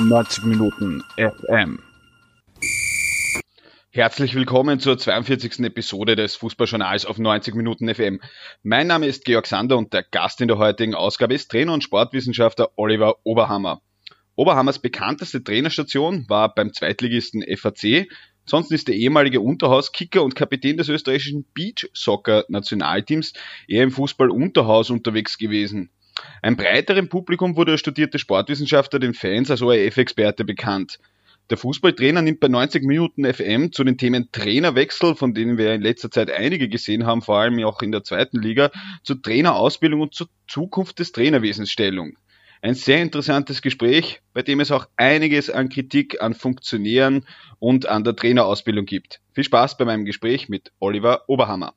90 Minuten FM. Herzlich willkommen zur 42. Episode des Fußballjournals auf 90 Minuten FM. Mein Name ist Georg Sander und der Gast in der heutigen Ausgabe ist Trainer und Sportwissenschaftler Oliver Oberhammer. Oberhammers bekannteste Trainerstation war beim Zweitligisten FAC. Sonst ist der ehemalige Unterhauskicker und Kapitän des österreichischen Beach Soccer Nationalteams eher im Fußball Unterhaus unterwegs gewesen. Ein breiteren Publikum wurde der studierte Sportwissenschaftler den Fans als ORF-Experte bekannt. Der Fußballtrainer nimmt bei 90 Minuten FM zu den Themen Trainerwechsel, von denen wir in letzter Zeit einige gesehen haben, vor allem auch in der zweiten Liga, zur Trainerausbildung und zur Zukunft des Trainerwesens Stellung. Ein sehr interessantes Gespräch, bei dem es auch einiges an Kritik an Funktionären und an der Trainerausbildung gibt. Viel Spaß bei meinem Gespräch mit Oliver Oberhammer.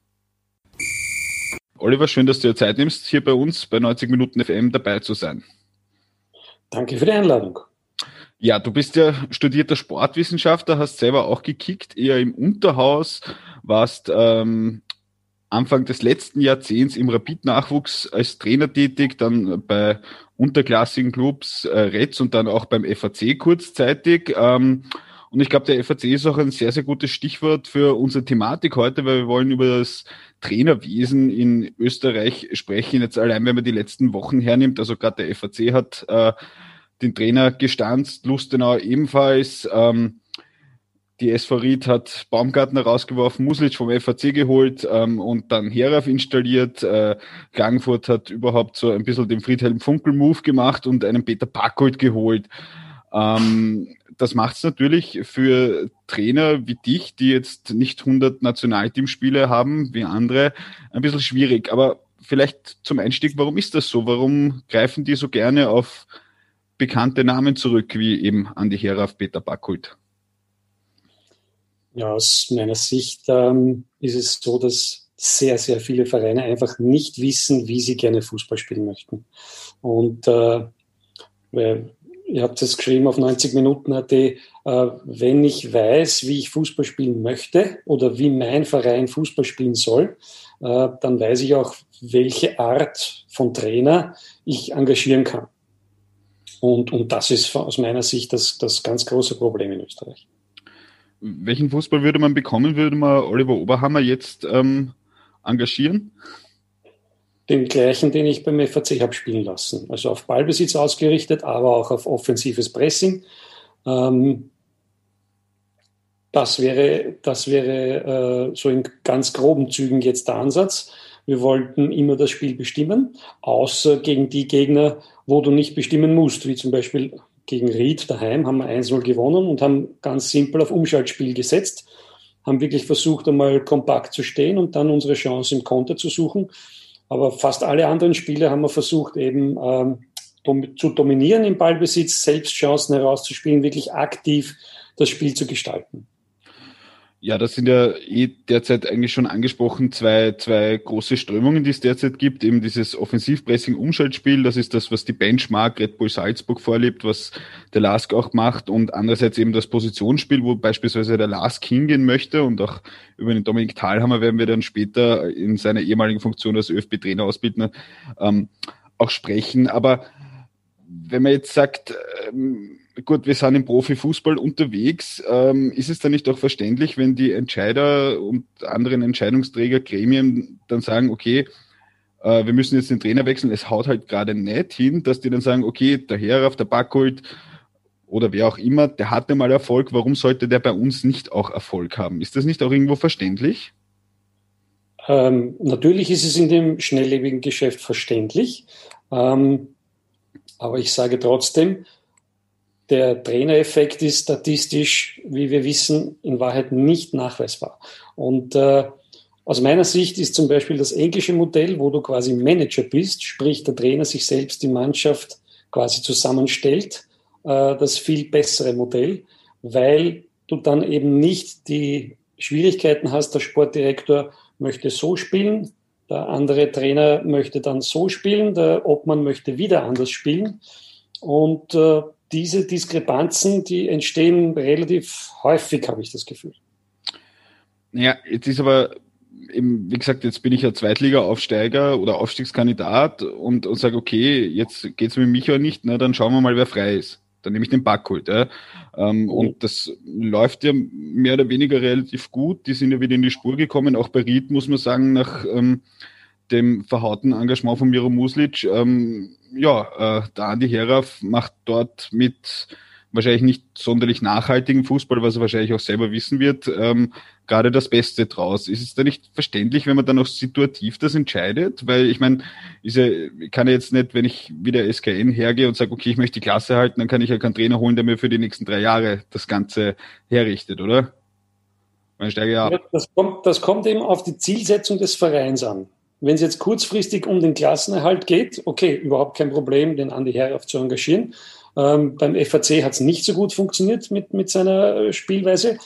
Oliver, schön, dass du dir Zeit nimmst, hier bei uns bei 90 Minuten FM dabei zu sein. Danke für die Einladung. Ja, du bist ja studierter Sportwissenschaftler, hast selber auch gekickt, eher im Unterhaus, warst ähm, Anfang des letzten Jahrzehnts im Rapid-Nachwuchs als Trainer tätig, dann bei unterklassigen Clubs äh, Retz und dann auch beim FAC kurzzeitig. Ähm, und ich glaube, der FAC ist auch ein sehr, sehr gutes Stichwort für unsere Thematik heute, weil wir wollen über das Trainerwesen in Österreich sprechen. Jetzt allein, wenn man die letzten Wochen hernimmt, also gerade der FAC hat äh, den Trainer gestanzt, Lustenau ebenfalls. Ähm, die SV Ried hat Baumgartner rausgeworfen, Muslic vom FAC geholt ähm, und dann Herauf installiert. Äh, Klagenfurt hat überhaupt so ein bisschen den Friedhelm Funkel-Move gemacht und einen Peter Packold geholt. Ähm, das macht es natürlich für Trainer wie dich, die jetzt nicht 100 Nationalteamspiele haben wie andere, ein bisschen schwierig. Aber vielleicht zum Einstieg, warum ist das so? Warum greifen die so gerne auf bekannte Namen zurück, wie eben Andi Heraf, Peter Backholt? Ja, aus meiner Sicht ähm, ist es so, dass sehr, sehr viele Vereine einfach nicht wissen, wie sie gerne Fußball spielen möchten. Und äh, ihr habt es geschrieben auf 90 Minuten AT, äh, wenn ich weiß, wie ich Fußball spielen möchte oder wie mein Verein Fußball spielen soll, äh, dann weiß ich auch, welche Art von Trainer ich engagieren kann. Und, und das ist aus meiner Sicht das, das ganz große Problem in Österreich. Welchen Fußball würde man bekommen, würde man Oliver Oberhammer jetzt ähm, engagieren? Den gleichen, den ich beim FAC habe spielen lassen. Also auf Ballbesitz ausgerichtet, aber auch auf offensives Pressing. Ähm, das wäre, das wäre äh, so in ganz groben Zügen jetzt der Ansatz. Wir wollten immer das Spiel bestimmen, außer gegen die Gegner, wo du nicht bestimmen musst, wie zum Beispiel gegen Ried daheim haben wir 1-0 gewonnen und haben ganz simpel auf Umschaltspiel gesetzt, haben wirklich versucht, einmal kompakt zu stehen und dann unsere Chance im Konter zu suchen. Aber fast alle anderen Spiele haben wir versucht, eben ähm, dom zu dominieren im Ballbesitz, selbst Chancen herauszuspielen, wirklich aktiv das Spiel zu gestalten. Ja, das sind ja eh derzeit eigentlich schon angesprochen zwei, zwei große Strömungen, die es derzeit gibt. Eben dieses Offensivpressing-Umschaltspiel, das ist das, was die Benchmark Red Bull Salzburg vorlebt, was der Lask auch macht. Und andererseits eben das Positionsspiel, wo beispielsweise der Lask hingehen möchte. Und auch über den Dominik Thalhammer werden wir dann später in seiner ehemaligen Funktion als ÖFB-Trainer ausbildner ähm, auch sprechen. Aber wenn man jetzt sagt, ähm, gut, wir sind im Profifußball unterwegs. Ähm, ist es dann nicht auch verständlich, wenn die Entscheider und anderen Entscheidungsträger, Gremien dann sagen, okay, äh, wir müssen jetzt den Trainer wechseln, es haut halt gerade nicht hin, dass die dann sagen, okay, der Herauf, der Backholt oder wer auch immer, der hatte mal Erfolg, warum sollte der bei uns nicht auch Erfolg haben? Ist das nicht auch irgendwo verständlich? Ähm, natürlich ist es in dem schnelllebigen Geschäft verständlich, ähm, aber ich sage trotzdem, der Trainereffekt ist statistisch, wie wir wissen, in Wahrheit nicht nachweisbar. Und äh, aus meiner Sicht ist zum Beispiel das englische Modell, wo du quasi Manager bist, sprich der Trainer sich selbst die Mannschaft quasi zusammenstellt, äh, das viel bessere Modell, weil du dann eben nicht die Schwierigkeiten hast, der Sportdirektor möchte so spielen, der andere Trainer möchte dann so spielen, der Obmann möchte wieder anders spielen. Und äh, diese Diskrepanzen, die entstehen relativ häufig, habe ich das Gefühl. Ja, jetzt ist aber wie gesagt, jetzt bin ich ja Zweitliga-Aufsteiger oder Aufstiegskandidat und, und sage, okay, jetzt geht's mit Micha nicht, na, dann schauen wir mal, wer frei ist. Dann nehme ich den Backholt. Ja. Ähm, mhm. Und das läuft ja mehr oder weniger relativ gut. Die sind ja wieder in die Spur gekommen. Auch bei Ried muss man sagen, nach ähm, dem verhauten Engagement von Miro Muslic, ähm, ja, äh, der Andi Heraf macht dort mit wahrscheinlich nicht sonderlich nachhaltigen Fußball, was er wahrscheinlich auch selber wissen wird, ähm, gerade das Beste draus. Ist es da nicht verständlich, wenn man dann auch situativ das entscheidet? Weil ich meine, ist ja, ich kann ja jetzt nicht, wenn ich wieder SKN hergehe und sage, okay, ich möchte die Klasse halten, dann kann ich ja keinen Trainer holen, der mir für die nächsten drei Jahre das Ganze herrichtet, oder? Man steige ja ab. Das kommt, das kommt eben auf die Zielsetzung des Vereins an. Wenn es jetzt kurzfristig um den Klassenerhalt geht, okay, überhaupt kein Problem, den Andi Herrauf zu engagieren. Ähm, beim FAC hat es nicht so gut funktioniert mit, mit seiner äh, Spielweise.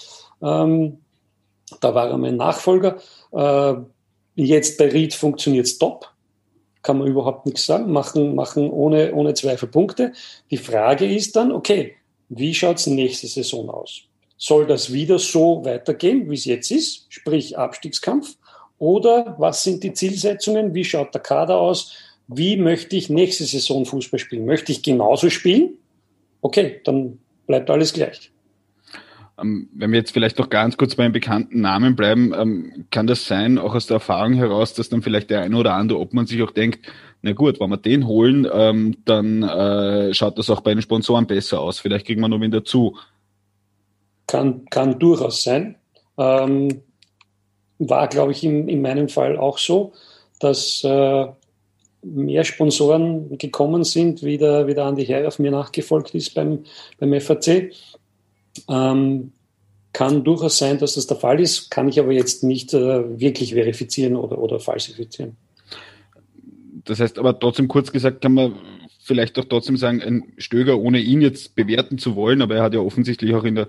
Ähm, da war er mein Nachfolger. Äh, jetzt bei Ried funktioniert es top. Kann man überhaupt nichts sagen. Machen, machen ohne, ohne Zweifel Punkte. Die Frage ist dann, okay, wie schaut es nächste Saison aus? Soll das wieder so weitergehen, wie es jetzt ist, sprich Abstiegskampf? Oder was sind die Zielsetzungen? Wie schaut der Kader aus? Wie möchte ich nächste Saison Fußball spielen? Möchte ich genauso spielen? Okay, dann bleibt alles gleich. Ähm, wenn wir jetzt vielleicht noch ganz kurz bei einem bekannten Namen bleiben, ähm, kann das sein, auch aus der Erfahrung heraus, dass dann vielleicht der eine oder andere, ob man sich auch denkt, na gut, wenn wir den holen, ähm, dann äh, schaut das auch bei den Sponsoren besser aus. Vielleicht kriegen wir noch wen dazu. Kann, kann durchaus sein. Ähm, war, glaube ich, in, in meinem Fall auch so, dass äh, mehr Sponsoren gekommen sind, wie der, wie der Andi Herr auf mir nachgefolgt ist beim, beim FAC. Ähm, kann durchaus sein, dass das der Fall ist, kann ich aber jetzt nicht äh, wirklich verifizieren oder, oder falsifizieren. Das heißt aber trotzdem kurz gesagt, kann man vielleicht auch trotzdem sagen, ein Stöger, ohne ihn jetzt bewerten zu wollen, aber er hat ja offensichtlich auch in der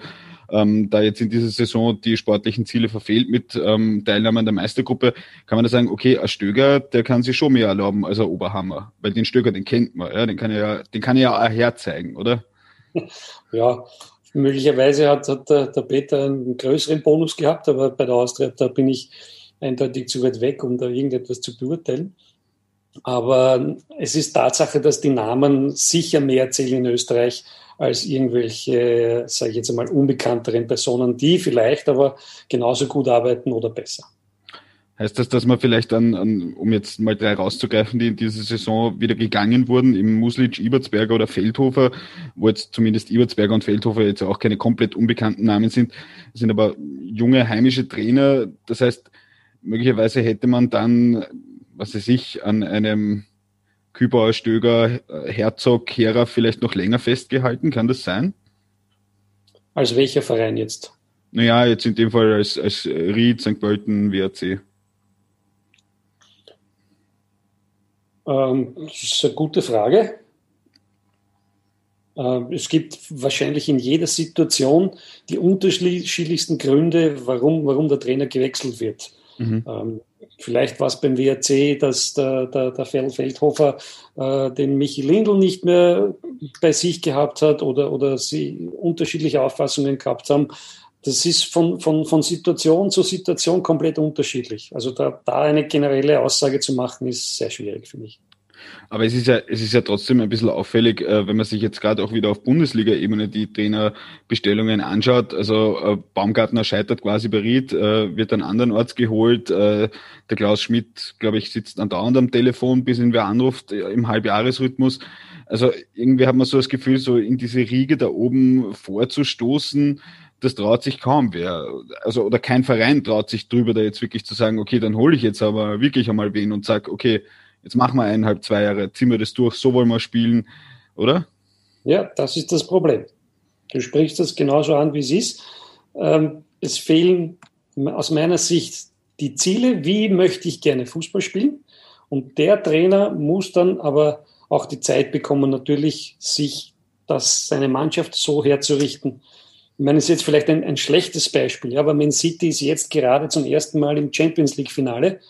ähm, da jetzt in dieser Saison die sportlichen Ziele verfehlt mit ähm, Teilnahme an der Meistergruppe, kann man da sagen, okay, ein Stöger, der kann sich schon mehr erlauben als ein Oberhammer, weil den Stöger, den kennt man, ja, den kann er ja, den kann ja auch herzeigen, oder? Ja, möglicherweise hat, hat der, der Peter einen größeren Bonus gehabt, aber bei der Austria, da bin ich eindeutig zu weit weg, um da irgendetwas zu beurteilen. Aber es ist Tatsache, dass die Namen sicher mehr zählen in Österreich als irgendwelche, sage ich jetzt einmal, unbekannteren Personen, die vielleicht aber genauso gut arbeiten oder besser. Heißt das, dass man vielleicht an, an um jetzt mal drei rauszugreifen, die in dieser Saison wieder gegangen wurden, im Muslic, Ibertsberger oder Feldhofer, wo jetzt zumindest Ibertsberger und Feldhofer jetzt auch keine komplett unbekannten Namen sind, sind aber junge heimische Trainer. Das heißt, möglicherweise hätte man dann, was weiß ich, an einem Kübauer, Stöger, Herzog, Kehrer vielleicht noch länger festgehalten? Kann das sein? Als welcher Verein jetzt? Naja, jetzt in dem Fall als, als Ried, St. Pölten, WRC. Ähm, das ist eine gute Frage. Ähm, es gibt wahrscheinlich in jeder Situation die unterschiedlichsten Gründe, warum, warum der Trainer gewechselt wird. Mhm. Vielleicht war es beim WRC, dass der, der, der Feldhofer äh, den Michi Lindl nicht mehr bei sich gehabt hat oder, oder sie unterschiedliche Auffassungen gehabt haben. Das ist von, von, von Situation zu Situation komplett unterschiedlich. Also da, da eine generelle Aussage zu machen, ist sehr schwierig für mich. Aber es ist ja, es ist ja trotzdem ein bisschen auffällig, äh, wenn man sich jetzt gerade auch wieder auf Bundesliga-Ebene die Trainerbestellungen anschaut. Also äh, Baumgartner scheitert quasi bei Ried, äh, wird dann andernorts geholt. Äh, der Klaus Schmidt, glaube ich, sitzt andauernd am Telefon, bis ihn wer anruft äh, im Halbjahresrhythmus. Also irgendwie hat man so das Gefühl, so in diese Riege da oben vorzustoßen, das traut sich kaum wer. Also, oder kein Verein traut sich drüber, da jetzt wirklich zu sagen, okay, dann hole ich jetzt aber wirklich einmal wen und sag, okay, jetzt machen wir eineinhalb, zwei Jahre, ziehen wir das durch, so wollen wir spielen, oder? Ja, das ist das Problem. Du sprichst das genauso an, wie es ist. Ähm, es fehlen aus meiner Sicht die Ziele, wie möchte ich gerne Fußball spielen. Und der Trainer muss dann aber auch die Zeit bekommen, natürlich sich das, seine Mannschaft so herzurichten. Ich meine, es ist jetzt vielleicht ein, ein schlechtes Beispiel, aber Man City ist jetzt gerade zum ersten Mal im Champions League Finale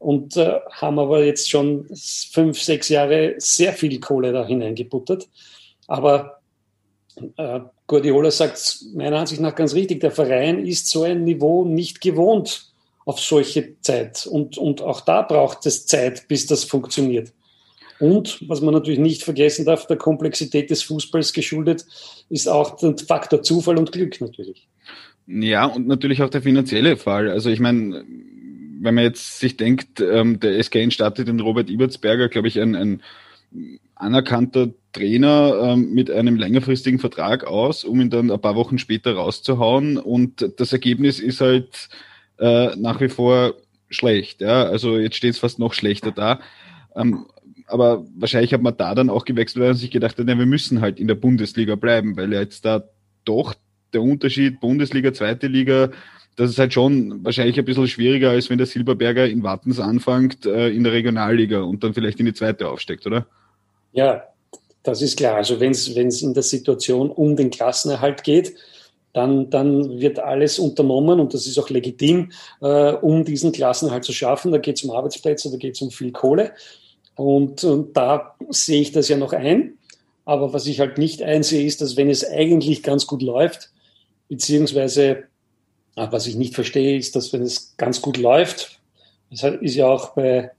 und äh, haben aber jetzt schon fünf, sechs Jahre sehr viel Kohle da hineingebuttert. Aber äh, Guardiola sagt meiner Ansicht nach ganz richtig, der Verein ist so ein Niveau nicht gewohnt auf solche Zeit. Und, und auch da braucht es Zeit, bis das funktioniert. Und was man natürlich nicht vergessen darf, der Komplexität des Fußballs geschuldet, ist auch der Faktor Zufall und Glück natürlich. Ja, und natürlich auch der finanzielle Fall. Also ich meine, wenn man jetzt sich denkt, ähm, der SKN startet den Robert Ibertsberger, glaube ich, ein, ein anerkannter Trainer ähm, mit einem längerfristigen Vertrag aus, um ihn dann ein paar Wochen später rauszuhauen. Und das Ergebnis ist halt äh, nach wie vor schlecht. Ja? Also jetzt steht es fast noch schlechter da. Ähm, aber wahrscheinlich hat man da dann auch gewechselt, weil man sich gedacht hat, ja, wir müssen halt in der Bundesliga bleiben, weil ja jetzt da doch der Unterschied Bundesliga, zweite Liga, das ist halt schon wahrscheinlich ein bisschen schwieriger, als wenn der Silberberger in Wattens anfängt äh, in der Regionalliga und dann vielleicht in die zweite aufsteckt, oder? Ja, das ist klar. Also wenn es in der Situation um den Klassenerhalt geht, dann, dann wird alles unternommen und das ist auch legitim, äh, um diesen Klassenerhalt zu schaffen. Da geht es um Arbeitsplätze, da geht es um viel Kohle. Und, und da sehe ich das ja noch ein. Aber was ich halt nicht einsehe, ist, dass wenn es eigentlich ganz gut läuft, beziehungsweise ah, was ich nicht verstehe, ist, dass wenn es ganz gut läuft, das ist ja auch bei,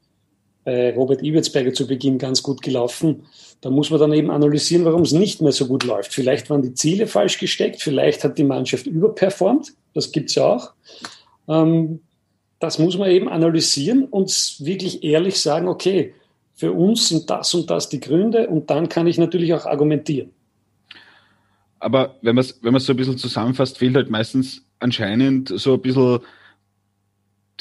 bei Robert Ibertsberger zu Beginn ganz gut gelaufen, da muss man dann eben analysieren, warum es nicht mehr so gut läuft. Vielleicht waren die Ziele falsch gesteckt, vielleicht hat die Mannschaft überperformt, das gibt es ja auch. Ähm, das muss man eben analysieren und wirklich ehrlich sagen, okay, für uns sind das und das die Gründe und dann kann ich natürlich auch argumentieren. Aber wenn man es wenn so ein bisschen zusammenfasst, fehlt halt meistens anscheinend so ein bisschen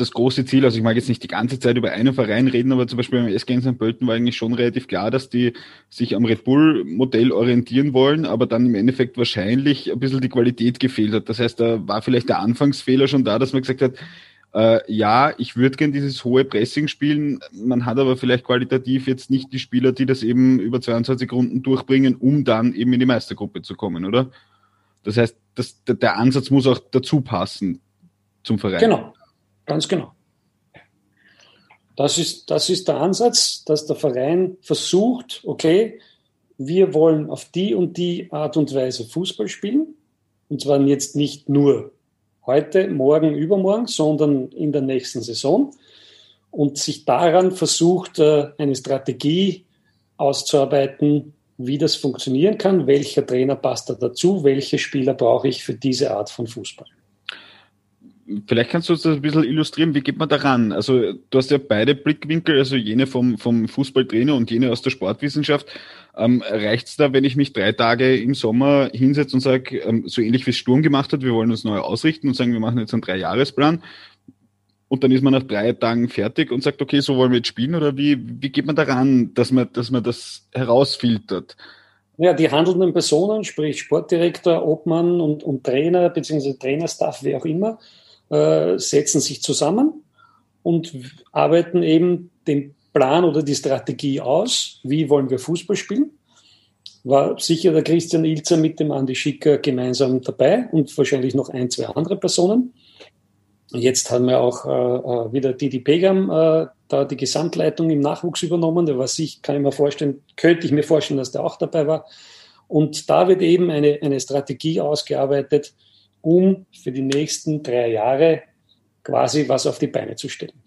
das große Ziel, also ich mag jetzt nicht die ganze Zeit über einen Verein reden, aber zum Beispiel beim SG St. Pölten war eigentlich schon relativ klar, dass die sich am Red Bull-Modell orientieren wollen, aber dann im Endeffekt wahrscheinlich ein bisschen die Qualität gefehlt hat. Das heißt, da war vielleicht der Anfangsfehler schon da, dass man gesagt hat, äh, ja, ich würde gern dieses hohe Pressing spielen. Man hat aber vielleicht qualitativ jetzt nicht die Spieler, die das eben über 22 Runden durchbringen, um dann eben in die Meistergruppe zu kommen, oder? Das heißt, das, der Ansatz muss auch dazu passen zum Verein. Genau, ganz genau. Das ist, das ist der Ansatz, dass der Verein versucht, okay, wir wollen auf die und die Art und Weise Fußball spielen. Und zwar jetzt nicht nur heute, morgen, übermorgen, sondern in der nächsten Saison und sich daran versucht, äh, eine Strategie auszuarbeiten, wie das funktionieren kann, welcher Trainer passt da dazu, welche Spieler brauche ich für diese Art von Fußball. Vielleicht kannst du uns das ein bisschen illustrieren, wie geht man daran? Also du hast ja beide Blickwinkel, also jene vom, vom Fußballtrainer und jene aus der Sportwissenschaft. Ähm, Reicht es da, wenn ich mich drei Tage im Sommer hinsetze und sage, ähm, so ähnlich wie es Sturm gemacht hat, wir wollen uns neu ausrichten und sagen, wir machen jetzt einen Dreijahresplan und dann ist man nach drei Tagen fertig und sagt, okay, so wollen wir jetzt spielen oder wie, wie geht man daran, dass man, dass man das herausfiltert? Ja, die handelnden Personen, sprich Sportdirektor, Obmann und, und Trainer beziehungsweise Trainerstaff, wer auch immer, äh, setzen sich zusammen und arbeiten eben den Plan oder die Strategie aus, wie wollen wir Fußball spielen. War sicher der Christian Ilzer mit dem Andi Schicker gemeinsam dabei und wahrscheinlich noch ein, zwei andere Personen. Jetzt haben wir auch äh, äh, wieder Didi Pegam äh, da die Gesamtleitung im Nachwuchs übernommen. Der war sich, kann ich mir vorstellen, könnte ich mir vorstellen, dass der auch dabei war. Und da wird eben eine, eine Strategie ausgearbeitet, um für die nächsten drei Jahre quasi was auf die Beine zu stellen.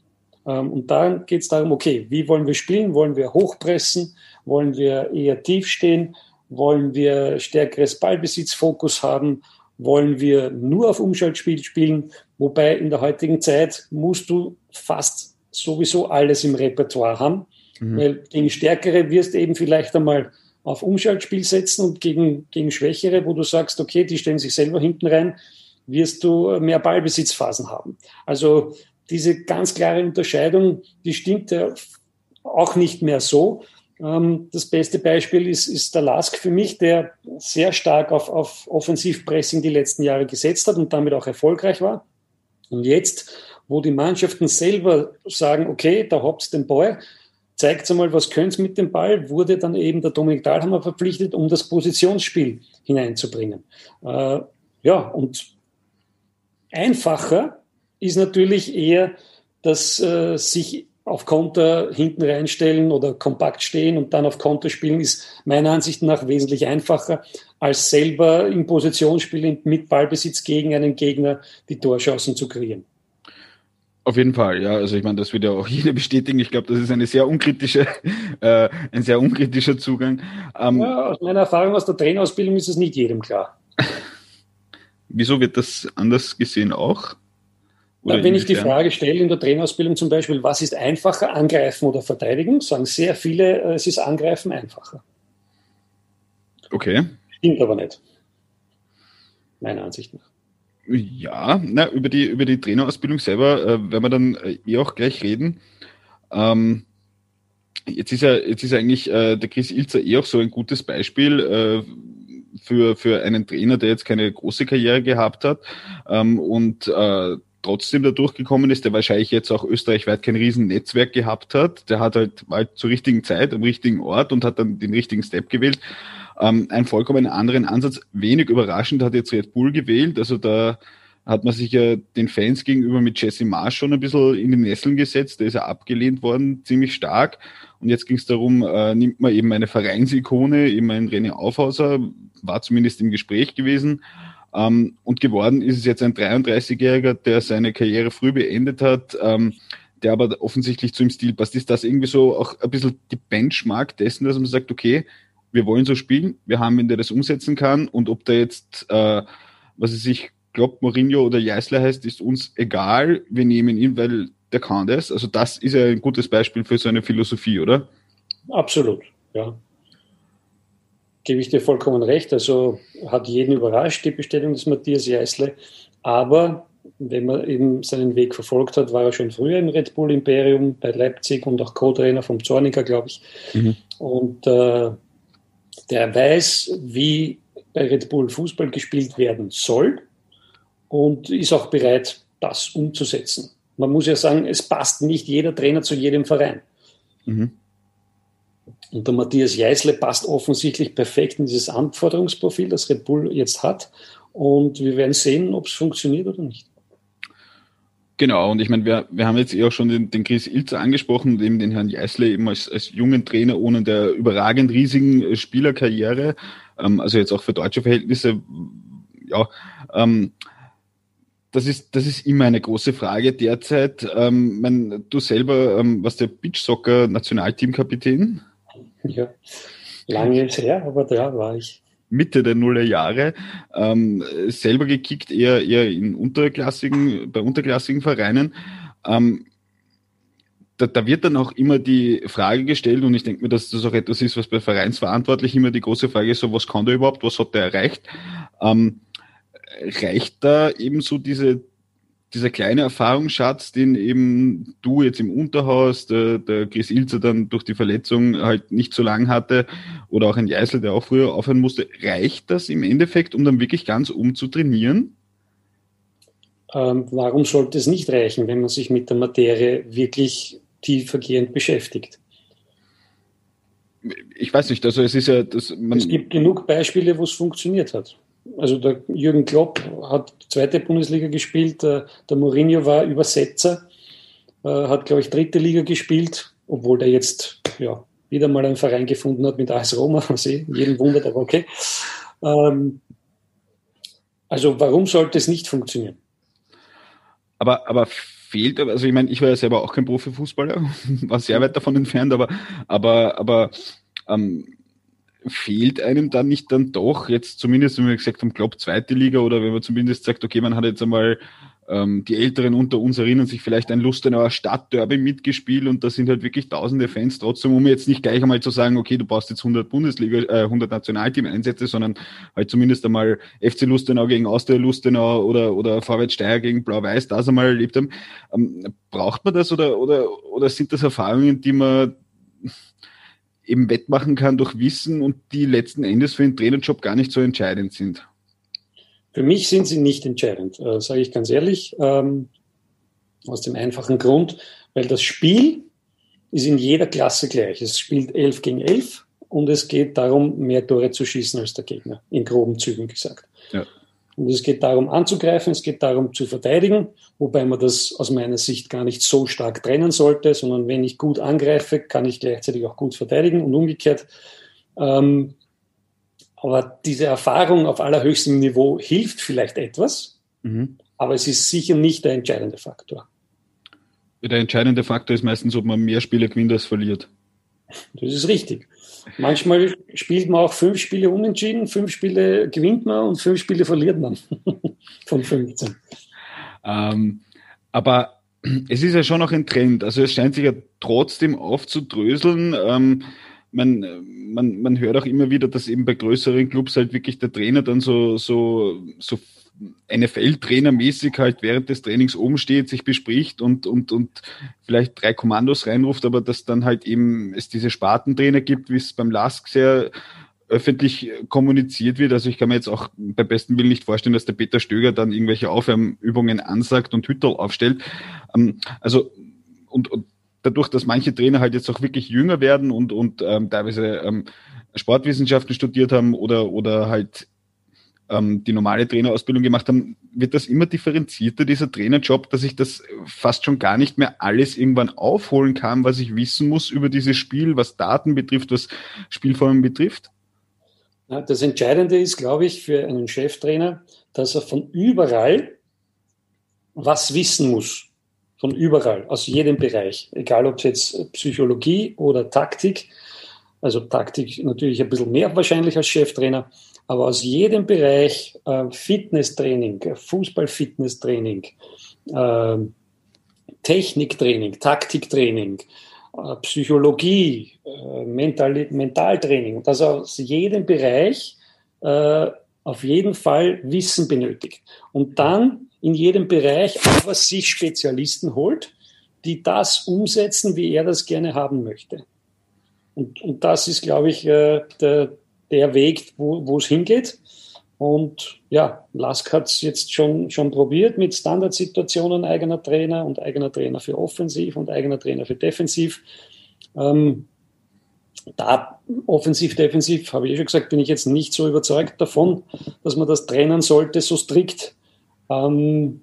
Ähm, und dann geht es darum, okay, wie wollen wir spielen? Wollen wir hochpressen? Wollen wir eher tief stehen? Wollen wir stärkeres Ballbesitzfokus haben? Wollen wir nur auf Umschaltspiel spielen? Wobei in der heutigen Zeit musst du fast sowieso alles im Repertoire haben, mhm. weil gegen Stärkere wirst du eben vielleicht einmal auf Umschaltspiel setzen und gegen, gegen Schwächere, wo du sagst, okay, die stellen sich selber hinten rein, wirst du mehr Ballbesitzphasen haben. Also diese ganz klare Unterscheidung, die stimmt ja auch nicht mehr so. Ähm, das beste Beispiel ist, ist der Lask für mich, der sehr stark auf, auf Offensivpressing die letzten Jahre gesetzt hat und damit auch erfolgreich war. Und jetzt, wo die Mannschaften selber sagen, okay, da habt den Ball, zeigt mal, was könnt mit dem Ball, wurde dann eben der Dominik Dahlhammer verpflichtet, um das Positionsspiel hineinzubringen. Äh, ja, und einfacher ist natürlich eher, dass äh, sich auf Konter hinten reinstellen oder kompakt stehen und dann auf Konter spielen, ist meiner Ansicht nach wesentlich einfacher, als selber im Positionsspiel mit Ballbesitz gegen einen Gegner die Torchancen zu kreieren. Auf jeden Fall, ja. Also ich meine, das wird ja auch jeder bestätigen. Ich glaube, das ist eine sehr unkritische, äh, ein sehr unkritischer Zugang. Ähm, ja, aus meiner Erfahrung aus der Trainerausbildung ist es nicht jedem klar. Wieso wird das anders gesehen auch? Oder wenn ich die Frage stelle in der Trainerausbildung zum Beispiel, was ist einfacher, angreifen oder verteidigen, sagen sehr viele, äh, es ist angreifen einfacher. Okay. Stimmt aber nicht. Meiner Ansicht nach. Ja, na, über, die, über die Trainerausbildung selber äh, werden wir dann äh, eh auch gleich reden. Ähm, jetzt, ist ja, jetzt ist eigentlich äh, der Chris Ilzer eh auch so ein gutes Beispiel äh, für, für einen Trainer, der jetzt keine große Karriere gehabt hat ähm, und trotzdem da durchgekommen ist, der wahrscheinlich jetzt auch österreichweit kein Riesennetzwerk gehabt hat. Der hat halt, halt zur richtigen Zeit am richtigen Ort und hat dann den richtigen Step gewählt ähm, einen vollkommen anderen Ansatz. Wenig überraschend hat jetzt Red Bull gewählt. Also da hat man sich ja den Fans gegenüber mit Jesse Marsch schon ein bisschen in die Nesseln gesetzt. Da ist er abgelehnt worden, ziemlich stark. Und jetzt ging es darum, äh, nimmt man eben eine Vereinsikone, eben ein René Aufhauser, war zumindest im Gespräch gewesen. Ähm, und geworden ist es jetzt ein 33-Jähriger, der seine Karriere früh beendet hat, ähm, der aber offensichtlich zu ihm Stil passt. Ist das irgendwie so auch ein bisschen die Benchmark dessen, dass man sagt, okay, wir wollen so spielen, wir haben wen, der das umsetzen kann und ob der jetzt, äh, was es sich glaubt, Mourinho oder Jeißler heißt, ist uns egal, wir nehmen ihn, weil der kann das. Also das ist ja ein gutes Beispiel für so eine Philosophie, oder? Absolut, ja. Gebe ich dir vollkommen recht. Also hat jeden überrascht, die Bestellung des Matthias Jeißle. Aber wenn man eben seinen Weg verfolgt hat, war er schon früher im Red Bull Imperium bei Leipzig und auch Co-Trainer vom Zorniger, glaube ich. Mhm. Und äh, der weiß, wie bei Red Bull Fußball gespielt werden soll und ist auch bereit, das umzusetzen. Man muss ja sagen, es passt nicht jeder Trainer zu jedem Verein. Mhm. Und der Matthias Jeißle passt offensichtlich perfekt in dieses Anforderungsprofil, das Red Bull jetzt hat. Und wir werden sehen, ob es funktioniert oder nicht. Genau, und ich meine, wir, wir haben jetzt eh auch schon den, den Chris Ilzer angesprochen, eben den Herrn Jeißle eben als, als jungen Trainer ohne der überragend riesigen äh, Spielerkarriere, ähm, also jetzt auch für deutsche Verhältnisse, ja, ähm, das ist, das ist immer eine große Frage derzeit. Ähm, mein, du selber ähm, warst der Beachsoccer Nationalteamkapitän. Ja, lange ist her, aber da war ich. Mitte der Nullerjahre, ähm, selber gekickt, eher, eher in unterklassigen, bei unterklassigen Vereinen. Ähm, da, da wird dann auch immer die Frage gestellt, und ich denke mir, dass das auch etwas ist, was bei Vereinsverantwortlichen immer die große Frage ist, so was kann der überhaupt, was hat der erreicht? Ähm, reicht da eben so diese dieser kleine Erfahrungsschatz, den eben du jetzt im Unterhaus, der, der Chris Ilzer dann durch die Verletzung halt nicht so lang hatte oder auch ein Jeißel, der auch früher aufhören musste, reicht das im Endeffekt, um dann wirklich ganz umzutrainieren? Ähm, warum sollte es nicht reichen, wenn man sich mit der Materie wirklich tiefergehend beschäftigt? Ich weiß nicht, also es ist ja, das, man es gibt genug Beispiele, wo es funktioniert hat also der Jürgen Klopp hat zweite Bundesliga gespielt, der, der Mourinho war Übersetzer, äh, hat, glaube ich, dritte Liga gespielt, obwohl der jetzt ja, wieder mal einen Verein gefunden hat mit AS Roma, was eh jeden wundert, aber okay. Ähm, also warum sollte es nicht funktionieren? Aber, aber fehlt, also ich meine, ich war ja selber auch kein Profifußballer, war sehr weit davon entfernt, aber, aber, aber ähm, fehlt einem dann nicht dann doch, jetzt zumindest, wenn wir gesagt haben, Klopp zweite Liga oder wenn man zumindest sagt, okay, man hat jetzt einmal ähm, die Älteren unter uns erinnern sich vielleicht ein Lustenauer Stadtderby mitgespielt und da sind halt wirklich tausende Fans trotzdem, um jetzt nicht gleich einmal zu sagen, okay, du brauchst jetzt 100 Bundesliga, äh, 100 Nationalteam-Einsätze, sondern halt zumindest einmal FC Lustenau gegen Austria Lustenau oder, oder Vorwärts Steyr gegen Blau-Weiß das einmal erlebt haben. Ähm, braucht man das oder, oder, oder sind das Erfahrungen, die man eben wettmachen kann durch Wissen und die letzten Endes für den Trainerjob gar nicht so entscheidend sind? Für mich sind sie nicht entscheidend, äh, sage ich ganz ehrlich. Ähm, aus dem einfachen Grund, weil das Spiel ist in jeder Klasse gleich. Es spielt 11 gegen 11 und es geht darum, mehr Tore zu schießen als der Gegner, in groben Zügen gesagt. Ja. Und es geht darum anzugreifen, es geht darum zu verteidigen, wobei man das aus meiner Sicht gar nicht so stark trennen sollte, sondern wenn ich gut angreife, kann ich gleichzeitig auch gut verteidigen und umgekehrt. Ähm, aber diese Erfahrung auf allerhöchstem Niveau hilft vielleicht etwas, mhm. aber es ist sicher nicht der entscheidende Faktor. Der entscheidende Faktor ist meistens, ob man mehr Spiele gewinnt als verliert. Das ist richtig. Manchmal spielt man auch fünf Spiele unentschieden, fünf Spiele gewinnt man und fünf Spiele verliert man von 15. Ähm, aber es ist ja schon noch ein Trend. Also es scheint sich ja trotzdem aufzudröseln. Ähm, man, man, man hört auch immer wieder, dass eben bei größeren Clubs halt wirklich der Trainer dann so, so, so NFL-Trainermäßig halt während des Trainings oben steht, sich bespricht und, und, und vielleicht drei Kommandos reinruft, aber dass dann halt eben es diese Spartentrainer gibt, wie es beim LASK sehr öffentlich kommuniziert wird. Also ich kann mir jetzt auch beim besten Willen nicht vorstellen, dass der Peter Stöger dann irgendwelche Aufwärmübungen ansagt und Hüttel aufstellt. Ähm, also und, und dadurch, dass manche Trainer halt jetzt auch wirklich jünger werden und, und ähm, teilweise ähm, Sportwissenschaften studiert haben oder, oder halt ähm, die normale Trainerausbildung gemacht haben, wird das immer differenzierter, dieser Trainerjob, dass ich das fast schon gar nicht mehr alles irgendwann aufholen kann, was ich wissen muss über dieses Spiel, was Daten betrifft, was Spielformen betrifft? Das Entscheidende ist, glaube ich, für einen Cheftrainer, dass er von überall was wissen muss. Von überall, aus jedem Bereich. Egal, ob es jetzt Psychologie oder Taktik. Also Taktik natürlich ein bisschen mehr wahrscheinlich als Cheftrainer aber aus jedem Bereich äh, Fitnesstraining, Fußball-Fitnesstraining, äh, Techniktraining, Taktiktraining, äh, Psychologie, äh, Mental Mentaltraining, dass aus jedem Bereich äh, auf jeden Fall Wissen benötigt. Und dann in jedem Bereich aber sich Spezialisten holt, die das umsetzen, wie er das gerne haben möchte. Und, und das ist, glaube ich, äh, der, der Weg, wo, es hingeht. Und ja, Lask hat es jetzt schon, schon probiert mit Standardsituationen eigener Trainer und eigener Trainer für Offensiv und eigener Trainer für Defensiv. Ähm, da offensiv, defensiv, habe ich eh schon gesagt, bin ich jetzt nicht so überzeugt davon, dass man das trennen sollte, so strikt, ähm,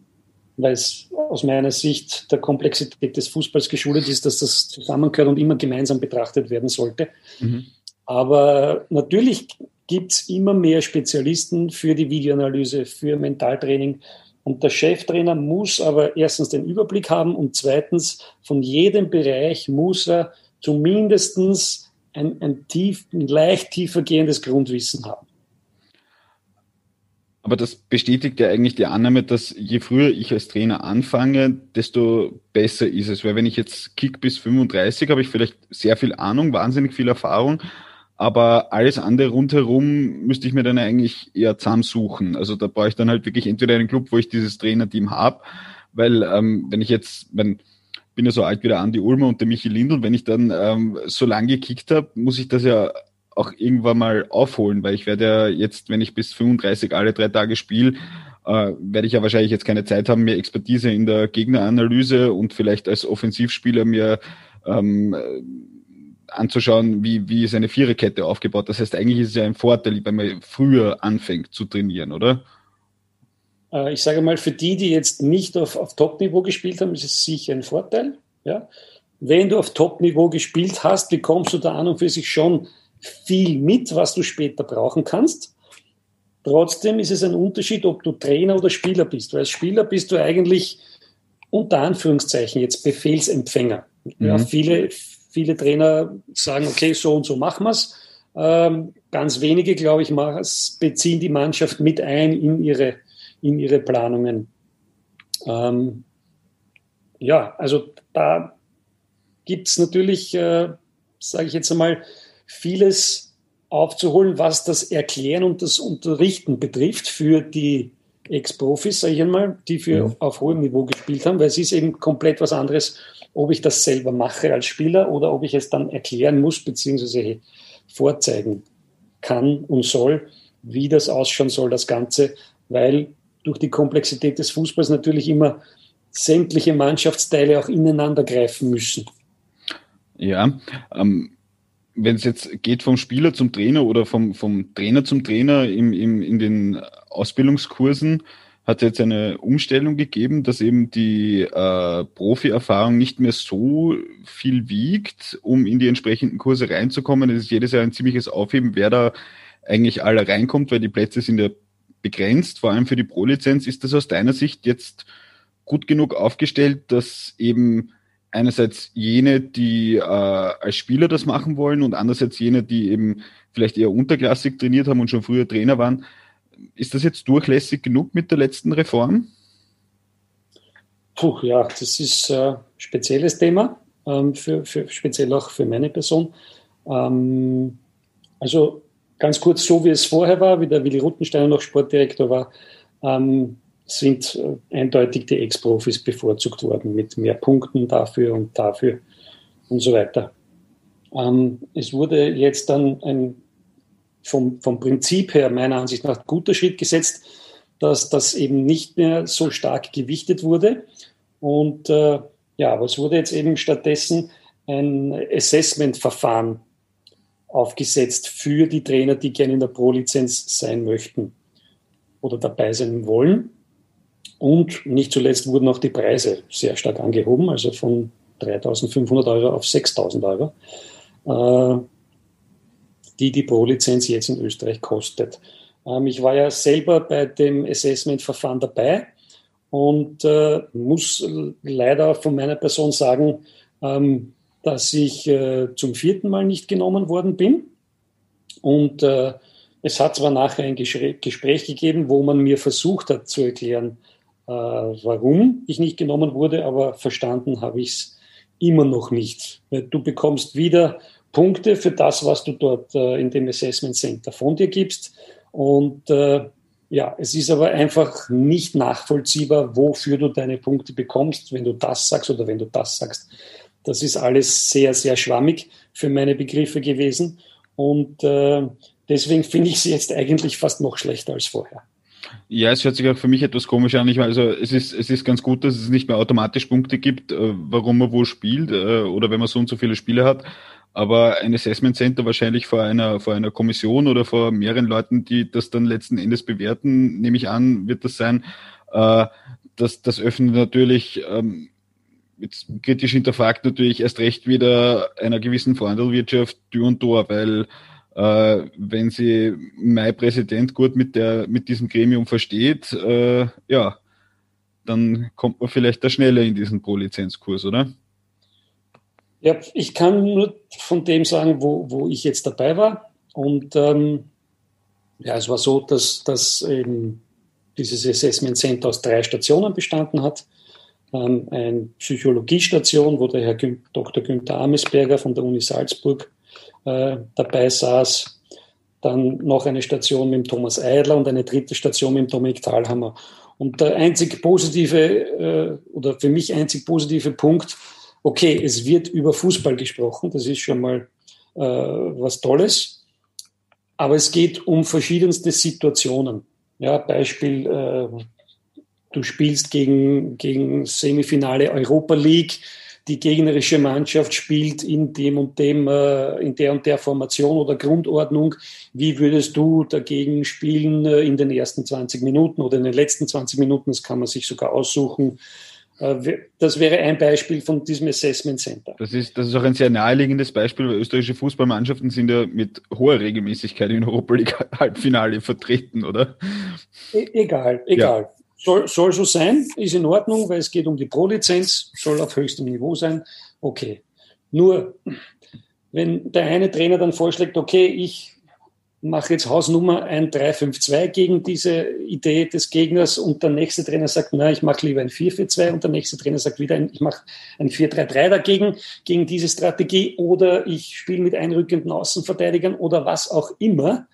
weil es aus meiner Sicht der Komplexität des Fußballs geschuldet ist, dass das zusammengehört und immer gemeinsam betrachtet werden sollte. Mhm. Aber natürlich gibt es immer mehr Spezialisten für die Videoanalyse, für Mentaltraining. Und der Cheftrainer muss aber erstens den Überblick haben und zweitens von jedem Bereich muss er zumindest ein, ein, tief, ein leicht tiefer gehendes Grundwissen haben. Aber das bestätigt ja eigentlich die Annahme, dass je früher ich als Trainer anfange, desto besser ist es. Weil wenn ich jetzt kick bis 35, habe ich vielleicht sehr viel Ahnung, wahnsinnig viel Erfahrung, aber alles andere rundherum müsste ich mir dann eigentlich eher zusammensuchen. Also da brauche ich dann halt wirklich entweder einen Club, wo ich dieses Trainerteam habe, weil ähm, wenn ich jetzt, wenn bin ja so alt wie der Andi Ulmer und der Michi Lindl, wenn ich dann ähm, so lange gekickt habe, muss ich das ja auch irgendwann mal aufholen, weil ich werde ja jetzt, wenn ich bis 35 alle drei Tage spiele, äh, werde ich ja wahrscheinlich jetzt keine Zeit haben, mir Expertise in der Gegneranalyse und vielleicht als Offensivspieler mir ähm, anzuschauen, wie, wie ist eine Viererkette aufgebaut. Das heißt, eigentlich ist es ja ein Vorteil, wenn man früher anfängt zu trainieren, oder? Äh, ich sage mal, für die, die jetzt nicht auf, auf Top-Niveau gespielt haben, ist es sicher ein Vorteil. Ja? Wenn du auf Top-Niveau gespielt hast, bekommst du da an und für sich schon viel mit, was du später brauchen kannst. Trotzdem ist es ein Unterschied, ob du Trainer oder Spieler bist. Weil als Spieler bist du eigentlich unter Anführungszeichen jetzt Befehlsempfänger. Mhm. Ja, viele, Viele Trainer sagen, okay, so und so machen wir es. Ähm, ganz wenige, glaube ich, beziehen die Mannschaft mit ein in ihre, in ihre Planungen. Ähm, ja, also da gibt es natürlich, äh, sage ich jetzt einmal, vieles aufzuholen, was das Erklären und das Unterrichten betrifft für die Ex-Profis, sage ich einmal, die für ja. auf hohem Niveau gespielt haben, weil es ist eben komplett was anderes, ob ich das selber mache als Spieler oder ob ich es dann erklären muss bzw. vorzeigen kann und soll, wie das ausschauen soll, das Ganze, weil durch die Komplexität des Fußballs natürlich immer sämtliche Mannschaftsteile auch ineinander greifen müssen. Ja, ähm, wenn es jetzt geht vom Spieler zum Trainer oder vom, vom Trainer zum Trainer im, im, in den Ausbildungskursen, hat jetzt eine Umstellung gegeben, dass eben die äh, Profi-Erfahrung nicht mehr so viel wiegt, um in die entsprechenden Kurse reinzukommen. Es ist jedes Jahr ein ziemliches Aufheben, wer da eigentlich alle reinkommt, weil die Plätze sind ja begrenzt, vor allem für die Pro-Lizenz. Ist das aus deiner Sicht jetzt gut genug aufgestellt, dass eben einerseits jene, die äh, als Spieler das machen wollen und andererseits jene, die eben vielleicht eher unterklassig trainiert haben und schon früher Trainer waren. Ist das jetzt durchlässig genug mit der letzten Reform? Puh, ja, das ist ein äh, spezielles Thema, ähm, für, für, speziell auch für meine Person. Ähm, also ganz kurz, so wie es vorher war, wie der Willi Ruttensteiner noch Sportdirektor war, ähm, sind äh, eindeutig die Ex-Profis bevorzugt worden mit mehr Punkten dafür und dafür und so weiter. Ähm, es wurde jetzt dann ein vom, vom Prinzip her meiner Ansicht nach guter Schritt gesetzt, dass das eben nicht mehr so stark gewichtet wurde. Und äh, ja, was wurde jetzt eben stattdessen ein Assessment-Verfahren aufgesetzt für die Trainer, die gerne in der Pro-Lizenz sein möchten oder dabei sein wollen. Und nicht zuletzt wurden auch die Preise sehr stark angehoben, also von 3.500 Euro auf 6.000 Euro, äh, die die Pro-Lizenz jetzt in Österreich kostet. Ähm, ich war ja selber bei dem Assessment-Verfahren dabei und äh, muss leider von meiner Person sagen, ähm, dass ich äh, zum vierten Mal nicht genommen worden bin. Und es hat zwar nachher ein Gespräch gegeben, wo man mir versucht hat zu erklären, warum ich nicht genommen wurde, aber verstanden habe ich es immer noch nicht. Du bekommst wieder Punkte für das, was du dort äh, in dem Assessment Center von dir gibst. Und äh, ja, es ist aber einfach nicht nachvollziehbar, wofür du deine Punkte bekommst, wenn du das sagst oder wenn du das sagst. Das ist alles sehr, sehr schwammig für meine Begriffe gewesen. Und äh, deswegen finde ich sie jetzt eigentlich fast noch schlechter als vorher. Ja, es hört sich auch für mich etwas komisch an. Ich meine, also es ist, es ist ganz gut, dass es nicht mehr automatisch Punkte gibt, äh, warum man wo spielt äh, oder wenn man so und so viele Spiele hat. Aber ein Assessment Center wahrscheinlich vor einer, vor einer Kommission oder vor mehreren Leuten, die das dann letzten Endes bewerten, nehme ich an, wird das sein. Äh, das, das öffnet natürlich, ähm, jetzt kritisch hinterfragt natürlich erst recht wieder einer gewissen Verhandelwirtschaft Tür und Tor, weil äh, wenn sie mein Präsident gut mit, der, mit diesem Gremium versteht, äh, ja, dann kommt man vielleicht da schneller in diesen Pro-Lizenzkurs, oder? Ja, ich kann nur von dem sagen, wo, wo ich jetzt dabei war. Und ähm, ja, es war so, dass, dass eben dieses Assessment Center aus drei Stationen bestanden hat. Ähm, eine Psychologiestation, wo der Herr Dr. Günther Amesberger von der Uni Salzburg äh, dabei saß. Dann noch eine Station mit dem Thomas Eidler und eine dritte Station mit dem Dominik Thalhammer. Und der einzig positive äh, oder für mich einzig positive Punkt, okay, es wird über Fußball gesprochen, das ist schon mal äh, was Tolles, aber es geht um verschiedenste Situationen. Ja, Beispiel, äh, du spielst gegen, gegen Semifinale Europa League, die gegnerische Mannschaft spielt in dem und dem, äh, in der und der Formation oder Grundordnung. Wie würdest du dagegen spielen äh, in den ersten 20 Minuten oder in den letzten 20 Minuten? Das kann man sich sogar aussuchen. Äh, das wäre ein Beispiel von diesem Assessment Center. Das ist, das ist auch ein sehr naheliegendes Beispiel, weil österreichische Fußballmannschaften sind ja mit hoher Regelmäßigkeit in Europa League Halbfinale vertreten, oder? E egal, egal. Ja. Soll, soll so sein, ist in Ordnung, weil es geht um die Pro-Lizenz, soll auf höchstem Niveau sein. Okay. Nur, wenn der eine Trainer dann vorschlägt, okay, ich mache jetzt Hausnummer ein 3-5-2 gegen diese Idee des Gegners und der nächste Trainer sagt, na, ich mache lieber ein 4-4-2 und der nächste Trainer sagt wieder, ich mache ein 4-3-3 dagegen, gegen diese Strategie oder ich spiele mit einrückenden Außenverteidigern oder was auch immer.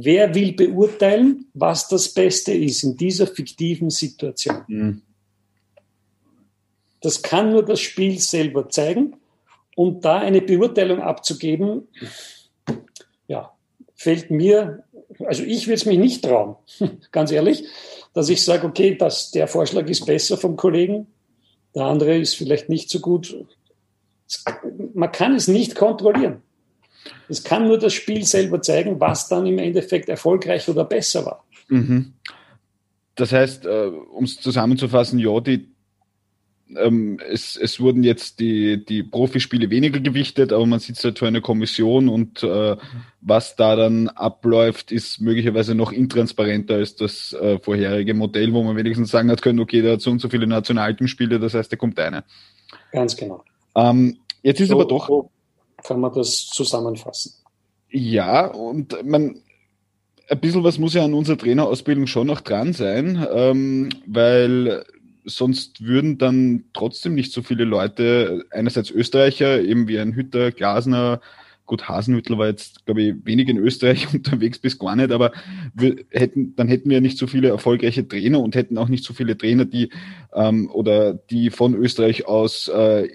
Wer will beurteilen, was das Beste ist in dieser fiktiven Situation? Mhm. Das kann nur das Spiel selber zeigen. Und da eine Beurteilung abzugeben, ja, fällt mir, also ich würde es mich nicht trauen, ganz ehrlich, dass ich sage, okay, das, der Vorschlag ist besser vom Kollegen, der andere ist vielleicht nicht so gut. Man kann es nicht kontrollieren. Es kann nur das Spiel selber zeigen, was dann im Endeffekt erfolgreich oder besser war. Mhm. Das heißt, äh, um es zusammenzufassen, ja, die, ähm, es, es wurden jetzt die, die Profispiele weniger gewichtet, aber man sitzt halt vor einer Kommission und äh, was da dann abläuft, ist möglicherweise noch intransparenter als das äh, vorherige Modell, wo man wenigstens sagen hat können, okay, der hat so und so viele Nationalteamspiele, das heißt, da kommt eine. Ganz genau. Ähm, jetzt ist so, aber doch. So kann man das zusammenfassen. Ja, und man, ein bisschen was muss ja an unserer Trainerausbildung schon noch dran sein, ähm, weil sonst würden dann trotzdem nicht so viele Leute, einerseits Österreicher, eben wie ein Hütter, Glasner, gut, Hasenhüttl war jetzt, glaube ich, wenig in Österreich unterwegs bis gar nicht, aber wir hätten, dann hätten wir nicht so viele erfolgreiche Trainer und hätten auch nicht so viele Trainer, die ähm, oder die von Österreich aus äh,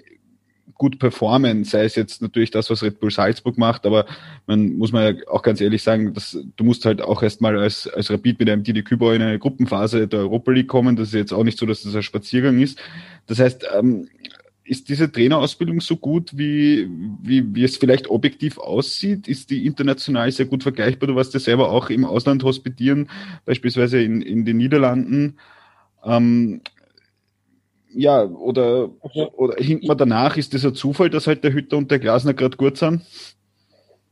gut performen, sei es jetzt natürlich das, was Red Bull Salzburg macht, aber man muss ja auch ganz ehrlich sagen, dass du musst halt auch erstmal als, als Rapid mit einem Didi Kübauer in eine Gruppenphase der Europa League kommen. Das ist jetzt auch nicht so, dass das ein Spaziergang ist. Das heißt, ähm, ist diese Trainerausbildung so gut, wie, wie, wie es vielleicht objektiv aussieht? Ist die international sehr gut vergleichbar? Du warst ja selber auch im Ausland hospitieren, beispielsweise in, in den Niederlanden. Ähm, ja, oder, okay. oder hinkt man danach? Ist das ein Zufall, dass halt der Hütter und der Glasner gerade gut sind?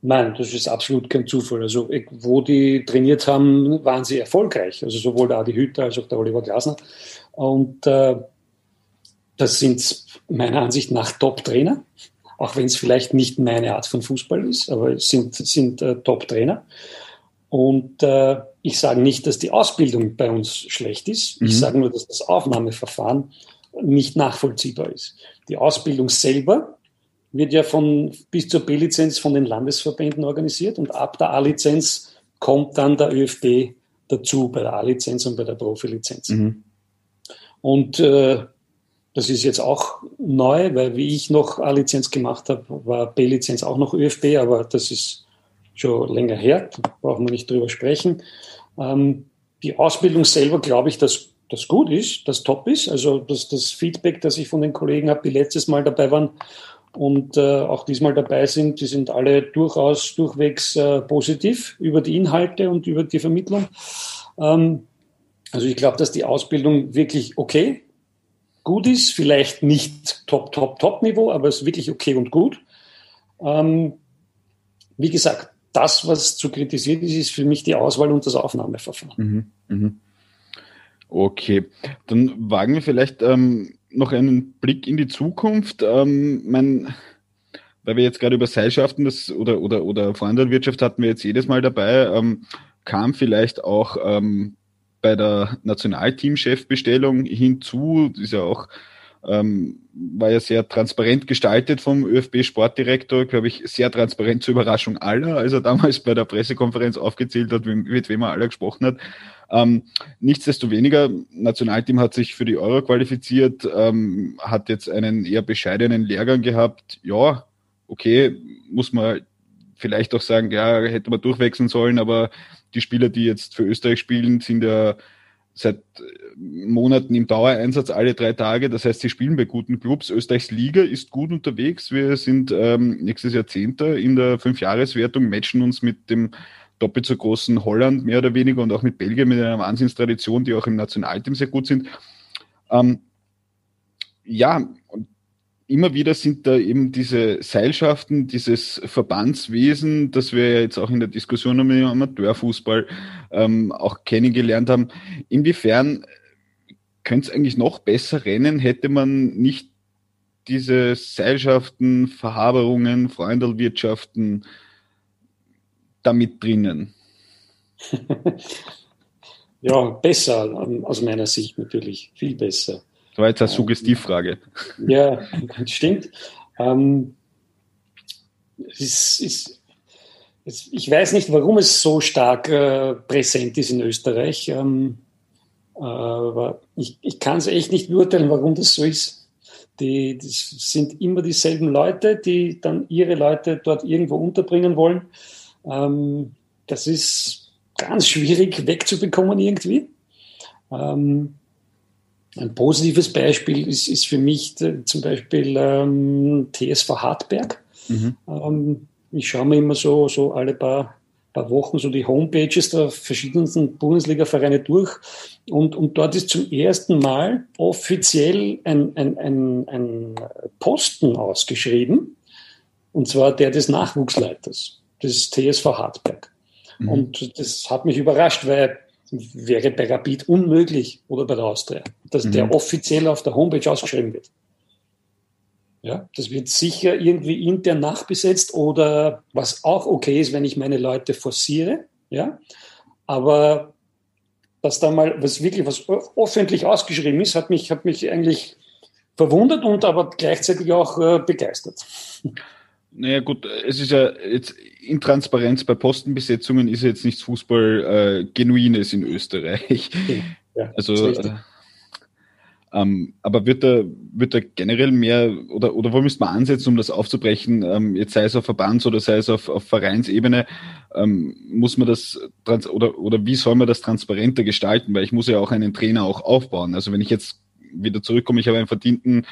Nein, das ist absolut kein Zufall. Also, wo die trainiert haben, waren sie erfolgreich. Also, sowohl der Adi Hütter als auch der Oliver Glasner. Und äh, das sind meiner Ansicht nach Top-Trainer. Auch wenn es vielleicht nicht meine Art von Fußball ist, aber es sind, sind äh, Top-Trainer. Und äh, ich sage nicht, dass die Ausbildung bei uns schlecht ist. Mhm. Ich sage nur, dass das Aufnahmeverfahren nicht nachvollziehbar ist. Die Ausbildung selber wird ja von, bis zur B-Lizenz von den Landesverbänden organisiert und ab der A-Lizenz kommt dann der ÖFB dazu bei der A-Lizenz und bei der Profilizenz. Mhm. Und äh, das ist jetzt auch neu, weil wie ich noch A-Lizenz gemacht habe, war B-Lizenz auch noch ÖFB, aber das ist schon länger her, da brauchen wir nicht drüber sprechen. Ähm, die Ausbildung selber glaube ich, dass das gut ist, das top ist. Also das, das Feedback, das ich von den Kollegen habe, die letztes Mal dabei waren und äh, auch diesmal dabei sind, die sind alle durchaus durchwegs äh, positiv über die Inhalte und über die Vermittlung. Ähm, also ich glaube, dass die Ausbildung wirklich okay, gut ist, vielleicht nicht top, top, top Niveau, aber es ist wirklich okay und gut. Ähm, wie gesagt, das, was zu kritisieren ist, ist für mich die Auswahl und das Aufnahmeverfahren. Mhm, mh. Okay, dann wagen wir vielleicht ähm, noch einen Blick in die Zukunft. Ähm, mein, weil wir jetzt gerade über Seilschaften das, oder, oder, oder Vorhandelwirtschaft hatten wir jetzt jedes Mal dabei, ähm, kam vielleicht auch ähm, bei der Nationalteamchefbestellung hinzu, ist ja auch ähm, war ja sehr transparent gestaltet vom ÖFB-Sportdirektor, glaube ich, sehr transparent zur Überraschung aller, als er damals bei der Pressekonferenz aufgezählt hat, mit wem er aller gesprochen hat. Ähm, nichtsdestoweniger, Nationalteam hat sich für die Euro qualifiziert, ähm, hat jetzt einen eher bescheidenen Lehrgang gehabt. Ja, okay, muss man vielleicht auch sagen, ja, hätte man durchwechseln sollen, aber die Spieler, die jetzt für Österreich spielen, sind ja seit äh, Monaten im Dauereinsatz alle drei Tage. Das heißt, sie spielen bei guten Clubs. Österreichs Liga ist gut unterwegs. Wir sind ähm, nächstes Jahr Zehnter in der Fünfjahreswertung, matchen uns mit dem doppelt so großen Holland mehr oder weniger und auch mit Belgien mit einer Wahnsinnstradition, die auch im Nationalteam sehr gut sind. Ähm, ja, und immer wieder sind da eben diese Seilschaften, dieses Verbandswesen, das wir jetzt auch in der Diskussion um den Amateurfußball ähm, auch kennengelernt haben. Inwiefern könnte es eigentlich noch besser rennen, hätte man nicht diese Seilschaften, Verhaberungen, Freundelwirtschaften damit drinnen? ja, besser aus meiner Sicht natürlich, viel besser. Das war jetzt eine Suggestivfrage. Ja, stimmt. Ähm, es ist, es, ich weiß nicht, warum es so stark äh, präsent ist in Österreich. Ähm, aber ich, ich kann es echt nicht beurteilen, warum das so ist. Die, das sind immer dieselben Leute, die dann ihre Leute dort irgendwo unterbringen wollen. Ähm, das ist ganz schwierig wegzubekommen irgendwie. Ähm, ein positives Beispiel ist, ist für mich äh, zum Beispiel ähm, TSV Hartberg. Mhm. Ähm, ich schaue mir immer so, so alle paar, paar Wochen so die Homepages der verschiedensten Bundesliga-Vereine durch. Und, und dort ist zum ersten Mal offiziell ein, ein, ein, ein Posten ausgeschrieben. Und zwar der des Nachwuchsleiters des TSV Hartberg. Mhm. Und das hat mich überrascht, weil wäre bei Rapid unmöglich oder bei der Austria, dass mhm. der offiziell auf der Homepage ausgeschrieben wird. Ja, das wird sicher irgendwie intern nachbesetzt oder was auch okay ist, wenn ich meine Leute forciere. Ja, aber dass da mal was wirklich was öffentlich ausgeschrieben ist, hat mich, hat mich eigentlich verwundert und aber gleichzeitig auch äh, begeistert. Naja gut, es ist ja jetzt Intransparenz bei Postenbesetzungen ist jetzt nichts Fußball äh, Genuines in Österreich. Ja, also äh, ähm, aber wird da, wird da generell mehr oder, oder wo müsste man ansetzen, um das aufzubrechen, ähm, jetzt sei es auf Verbands- oder sei es auf, auf Vereinsebene, ähm, muss man das trans oder, oder wie soll man das transparenter gestalten? Weil ich muss ja auch einen Trainer auch aufbauen. Also wenn ich jetzt wieder zurückkomme, ich habe einen verdienten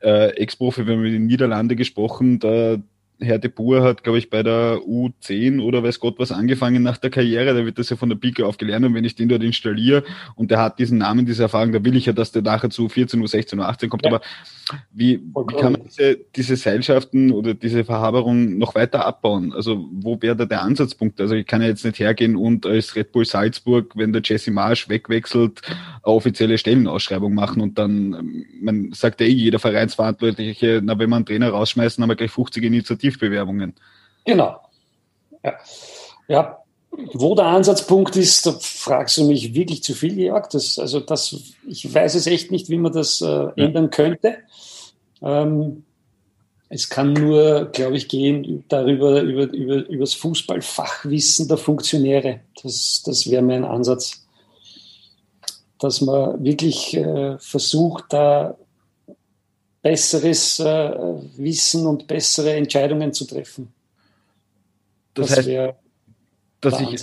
äh, Ex-Profi, wir haben mit den Niederlande gesprochen, da Herr de Boer hat, glaube ich, bei der U10 oder weiß Gott was angefangen nach der Karriere. Da wird das ja von der Pike auf gelernt. Und wenn ich den dort installiere und der hat diesen Namen, diese Erfahrung, da will ich ja, dass der nachher zu 14 Uhr, 16 Uhr, 18 kommt. Ja. Aber wie, wie kann man diese, diese Seilschaften oder diese Verhaberung noch weiter abbauen? Also wo wäre da der Ansatzpunkt? Also ich kann ja jetzt nicht hergehen und als Red Bull Salzburg, wenn der Jesse Marsch wegwechselt, eine offizielle Stellenausschreibung machen und dann, man sagt ja eh jeder Vereinsverantwortliche, na, wenn wir einen Trainer rausschmeißen, haben wir gleich 50 Initiativbewerbungen. Genau. Ja. ja. Wo der Ansatzpunkt ist, da fragst du mich wirklich zu viel, Jörg. Das, also das, ich weiß es echt nicht, wie man das äh, ändern könnte. Ähm, es kann nur, glaube ich, gehen darüber, über, über, über das Fußballfachwissen der Funktionäre. Das, das wäre mein Ansatz. Dass man wirklich äh, versucht, da besseres äh, Wissen und bessere Entscheidungen zu treffen. Das, das heißt, dass ich,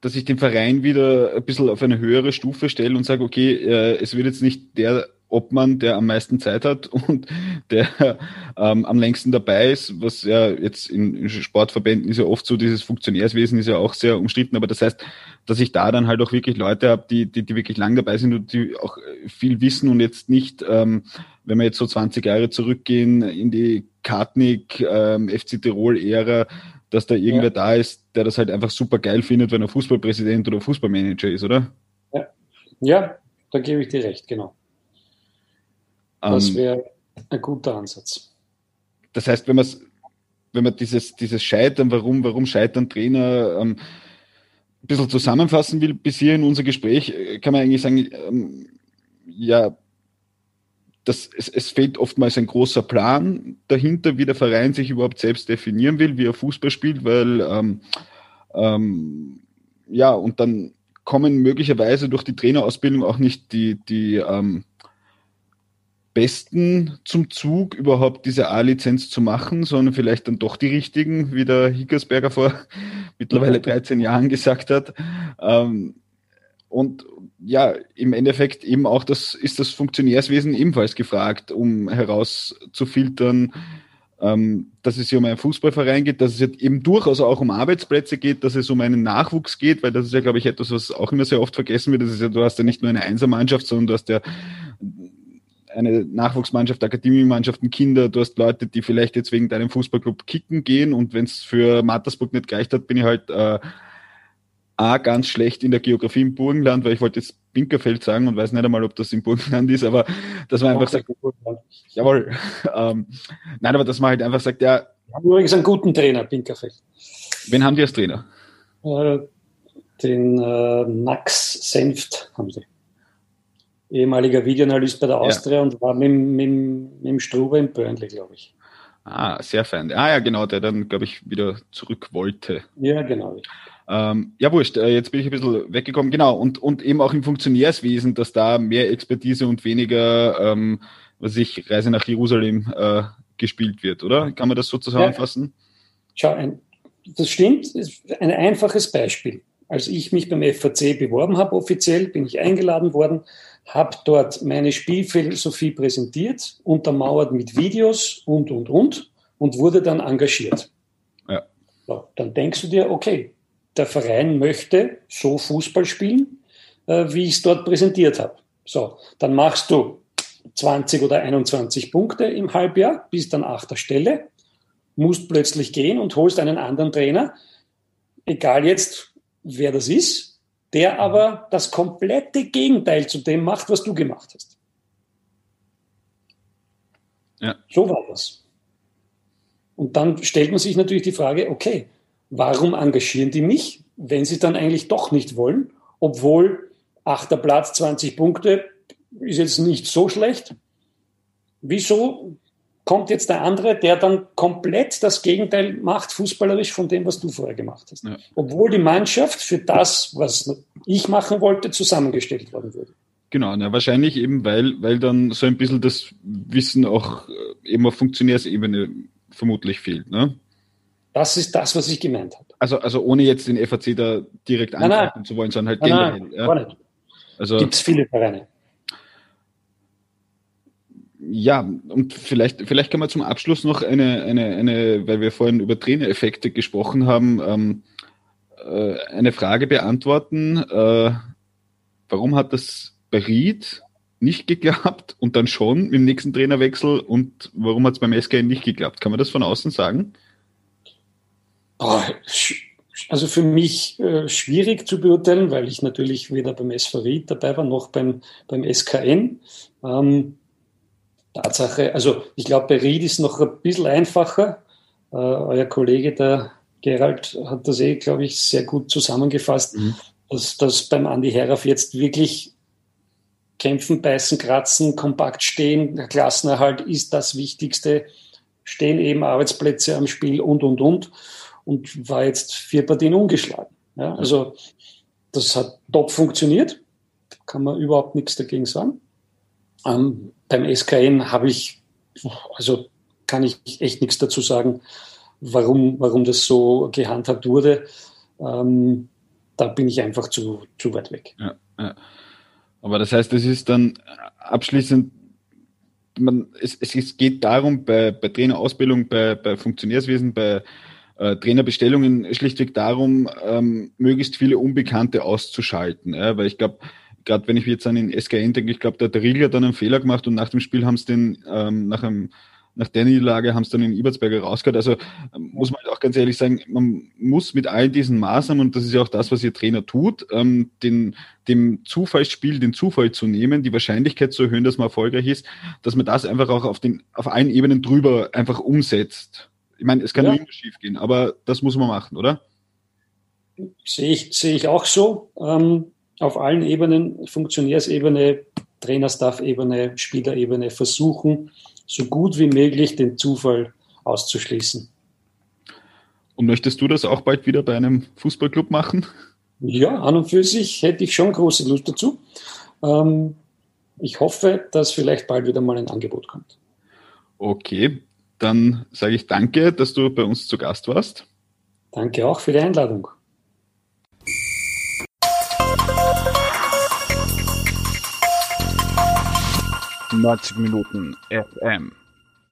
dass ich den Verein wieder ein bisschen auf eine höhere Stufe stelle und sage, okay, äh, es wird jetzt nicht der Obmann, der am meisten Zeit hat und der ähm, am längsten dabei ist, was ja jetzt in, in, Sportverbänden ist ja oft so, dieses Funktionärswesen ist ja auch sehr umstritten, aber das heißt, dass ich da dann halt auch wirklich Leute habe, die, die, die wirklich lang dabei sind und die auch viel wissen und jetzt nicht, ähm, wenn wir jetzt so 20 Jahre zurückgehen in die Kartnik, ähm, FC Tirol-Ära, dass da irgendwer ja. da ist, der das halt einfach super geil findet, wenn er Fußballpräsident oder Fußballmanager ist, oder? Ja, ja da gebe ich dir recht, genau. Das ähm, wäre ein guter Ansatz. Das heißt, wenn man wenn man dieses, dieses Scheitern, warum, warum scheitern Trainer, ähm, ein bisschen zusammenfassen will, bis hier in unser Gespräch, äh, kann man eigentlich sagen, ähm, ja, das, es, es fehlt oftmals ein großer Plan dahinter, wie der Verein sich überhaupt selbst definieren will, wie er Fußball spielt, weil ähm, ähm, ja, und dann kommen möglicherweise durch die Trainerausbildung auch nicht die, die ähm, Besten zum Zug, überhaupt diese A-Lizenz zu machen, sondern vielleicht dann doch die richtigen, wie der Hickersberger vor mittlerweile 13 Jahren gesagt hat. Ähm, und ja, im Endeffekt eben auch das ist das Funktionärswesen ebenfalls gefragt, um herauszufiltern, ähm, dass es hier um einen Fußballverein geht, dass es eben durchaus auch um Arbeitsplätze geht, dass es um einen Nachwuchs geht, weil das ist ja, glaube ich, etwas, was auch immer sehr oft vergessen wird. Das ist ja, du hast ja nicht nur eine Einsermannschaft, sondern du hast ja eine Nachwuchsmannschaft, Akademiemannschaften, Kinder, du hast Leute, die vielleicht jetzt wegen deinem Fußballclub kicken gehen und wenn es für Mattersburg nicht gereicht hat, bin ich halt äh, A, ganz schlecht in der Geografie im Burgenland, weil ich wollte jetzt Binkerfeld sagen und weiß nicht einmal, ob das im Burgenland ist, aber dass man einfach sagt, jawohl, ähm, nein, aber dass man halt einfach sagt, ja. Wir haben übrigens einen guten Trainer, Binkerfeld. Wen haben die als Trainer? Äh, den äh, Max Senft haben sie. Ehemaliger Videoanalyst bei der Austria ja. und war mit, mit, mit dem Struber in Burnley, glaube ich. Ah, sehr fein. Ah ja, genau, der dann, glaube ich, wieder zurück wollte. Ja, genau. Ähm, ja, wurscht, äh, jetzt bin ich ein bisschen weggekommen. Genau, und, und eben auch im Funktionärswesen, dass da mehr Expertise und weniger, ähm, was ich, Reise nach Jerusalem äh, gespielt wird, oder? Kann man das so zusammenfassen? Ja, schau, ein, das stimmt, ein einfaches Beispiel. Als ich mich beim FAC beworben habe, offiziell, bin ich eingeladen worden, habe dort meine Spielphilosophie präsentiert, untermauert mit Videos und, und, und, und wurde dann engagiert. Ja. So, dann denkst du dir, okay, der Verein möchte so Fußball spielen, äh, wie ich es dort präsentiert habe. So, dann machst du 20 oder 21 Punkte im Halbjahr, bist dann achter Stelle, musst plötzlich gehen und holst einen anderen Trainer, egal jetzt, wer das ist, der aber das komplette Gegenteil zu dem macht, was du gemacht hast. Ja. So war das. Und dann stellt man sich natürlich die Frage, okay, warum engagieren die mich, wenn sie dann eigentlich doch nicht wollen, obwohl achter Platz, 20 Punkte ist jetzt nicht so schlecht. Wieso kommt jetzt der andere, der dann komplett das Gegenteil macht, fußballerisch von dem, was du vorher gemacht hast. Ja. Obwohl die Mannschaft für das, was ich machen wollte, zusammengestellt worden würde. Genau, na, wahrscheinlich eben, weil, weil dann so ein bisschen das Wissen auch äh, eben auf Funktionärsebene vermutlich fehlt. Ne? Das ist das, was ich gemeint habe. Also, also ohne jetzt den FAC da direkt angreifen zu wollen, sondern halt nein, generell. Nein, ja. Also, Gibt es viele Vereine ja, und vielleicht, vielleicht kann man zum Abschluss noch eine, eine, eine weil wir vorhin über Trainereffekte gesprochen haben, ähm, äh, eine Frage beantworten. Äh, warum hat das bei Ried nicht geklappt und dann schon im nächsten Trainerwechsel und warum hat es beim SKN nicht geklappt? Kann man das von außen sagen? Also für mich äh, schwierig zu beurteilen, weil ich natürlich weder beim SV Ried dabei war noch beim, beim SKN. Ähm, Tatsache, also ich glaube, bei Ried ist noch ein bisschen einfacher. Äh, euer Kollege, der Gerald, hat das eh, glaube ich, sehr gut zusammengefasst, mhm. dass, dass beim Andi Herauf jetzt wirklich kämpfen, beißen, kratzen, kompakt stehen, Klassenerhalt ist das Wichtigste, stehen eben Arbeitsplätze am Spiel und, und, und und war jetzt vier Partien ungeschlagen. Ja, also das hat top funktioniert, kann man überhaupt nichts dagegen sagen. Ähm, beim SKN habe ich, also kann ich echt nichts dazu sagen, warum, warum das so gehandhabt wurde. Ähm, da bin ich einfach zu, zu weit weg. Ja, ja. Aber das heißt, es ist dann abschließend, man, es, es geht darum, bei, bei Trainerausbildung, bei, bei Funktionärswesen, bei äh, Trainerbestellungen schlichtweg darum, ähm, möglichst viele Unbekannte auszuschalten. Ja? Weil ich glaube, gerade wenn ich jetzt an den SKN denke, ich glaube, da hat der Riegler dann einen Fehler gemacht und nach dem Spiel haben es den, ähm, nach, einem, nach der Niederlage haben es dann den Ibertsberger rausgehört. Also ähm, muss man halt auch ganz ehrlich sagen, man muss mit all diesen Maßnahmen, und das ist ja auch das, was Ihr Trainer tut, ähm, den, dem Zufallsspiel den Zufall zu nehmen, die Wahrscheinlichkeit zu erhöhen, dass man erfolgreich ist, dass man das einfach auch auf, den, auf allen Ebenen drüber einfach umsetzt. Ich meine, es kann ja. immer schief gehen, aber das muss man machen, oder? Sehe ich, sehe ich auch so. Ähm, auf allen Ebenen, Funktionärsebene, Trainerstaff-Ebene, Spielerebene versuchen, so gut wie möglich den Zufall auszuschließen. Und möchtest du das auch bald wieder bei einem Fußballclub machen? Ja, an und für sich hätte ich schon große Lust dazu. Ähm, ich hoffe, dass vielleicht bald wieder mal ein Angebot kommt. Okay, dann sage ich danke, dass du bei uns zu Gast warst. Danke auch für die Einladung. 90 Minuten FM.